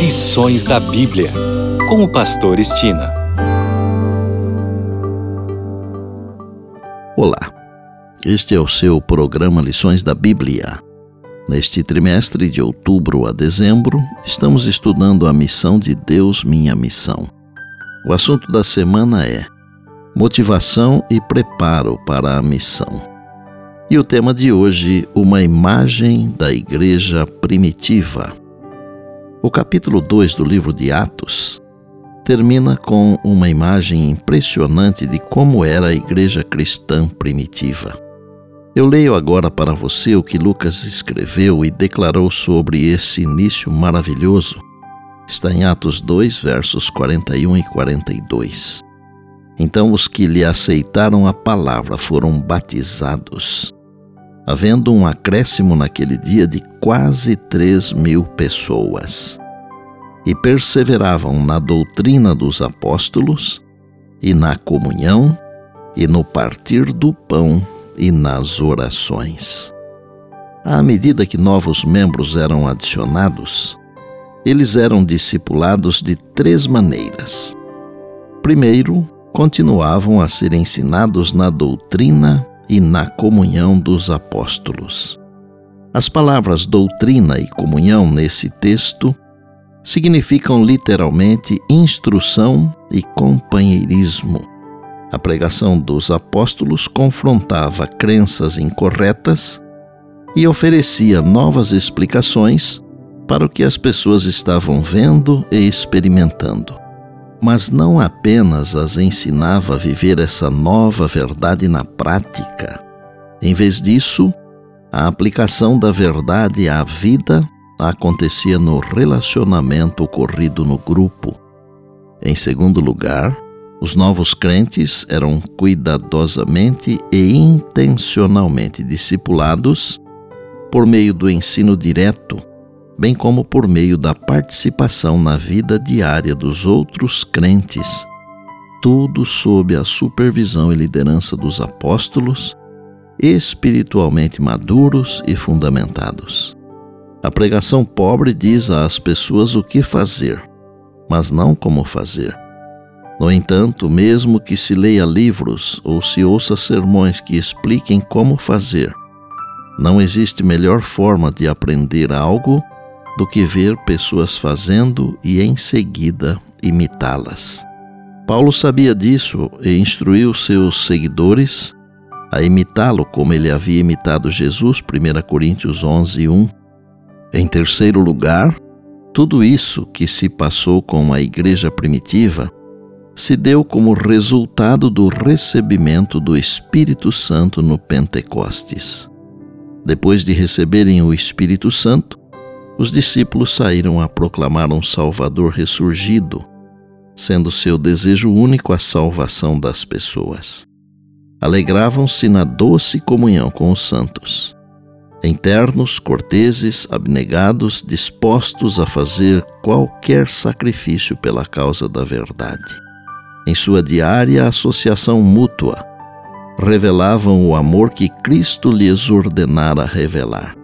Lições da Bíblia, com o Pastor Estina. Olá, este é o seu programa Lições da Bíblia. Neste trimestre de outubro a dezembro, estamos estudando a missão de Deus, minha missão. O assunto da semana é Motivação e preparo para a missão. E o tema de hoje, uma imagem da igreja primitiva. O capítulo 2 do livro de Atos termina com uma imagem impressionante de como era a igreja cristã primitiva. Eu leio agora para você o que Lucas escreveu e declarou sobre esse início maravilhoso. Está em Atos 2, versos 41 e 42. Então os que lhe aceitaram a palavra foram batizados, havendo um acréscimo naquele dia de quase três mil pessoas. E perseveravam na doutrina dos apóstolos, e na comunhão, e no partir do pão, e nas orações. À medida que novos membros eram adicionados, eles eram discipulados de três maneiras. Primeiro, continuavam a ser ensinados na doutrina e na comunhão dos apóstolos. As palavras doutrina e comunhão nesse texto significam literalmente instrução e companheirismo. A pregação dos apóstolos confrontava crenças incorretas e oferecia novas explicações para o que as pessoas estavam vendo e experimentando mas não apenas as ensinava a viver essa nova verdade na prática. Em vez disso, a aplicação da verdade à vida acontecia no relacionamento ocorrido no grupo. Em segundo lugar, os novos crentes eram cuidadosamente e intencionalmente discipulados por meio do ensino direto bem como por meio da participação na vida diária dos outros crentes, tudo sob a supervisão e liderança dos apóstolos, espiritualmente maduros e fundamentados. A pregação pobre diz às pessoas o que fazer, mas não como fazer. No entanto, mesmo que se leia livros ou se ouça sermões que expliquem como fazer, não existe melhor forma de aprender algo do que ver pessoas fazendo e em seguida imitá-las. Paulo sabia disso e instruiu seus seguidores a imitá-lo como ele havia imitado Jesus, 1 Coríntios 11, 1. Em terceiro lugar, tudo isso que se passou com a igreja primitiva se deu como resultado do recebimento do Espírito Santo no Pentecostes. Depois de receberem o Espírito Santo, os discípulos saíram a proclamar um Salvador ressurgido, sendo seu desejo único a salvação das pessoas. Alegravam-se na doce comunhão com os santos. Internos, corteses, abnegados, dispostos a fazer qualquer sacrifício pela causa da verdade. Em sua diária associação mútua, revelavam o amor que Cristo lhes ordenara revelar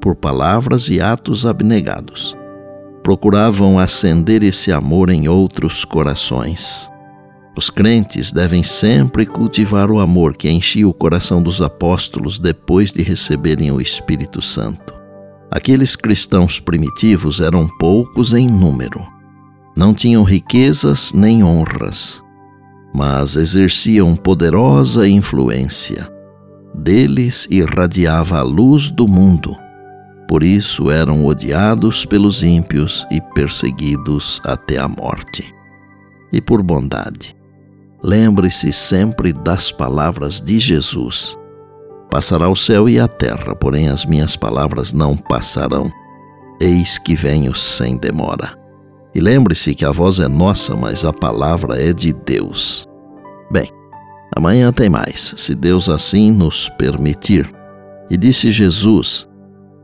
por palavras e atos abnegados. Procuravam acender esse amor em outros corações. Os crentes devem sempre cultivar o amor que enchia o coração dos apóstolos depois de receberem o Espírito Santo. Aqueles cristãos primitivos eram poucos em número. Não tinham riquezas nem honras, mas exerciam poderosa influência. Deles irradiava a luz do mundo por isso eram odiados pelos ímpios e perseguidos até a morte. E por bondade, lembre-se sempre das palavras de Jesus: Passará o céu e a terra, porém as minhas palavras não passarão. Eis que venho sem demora. E lembre-se que a voz é nossa, mas a palavra é de Deus. Bem, amanhã tem mais, se Deus assim nos permitir. E disse Jesus: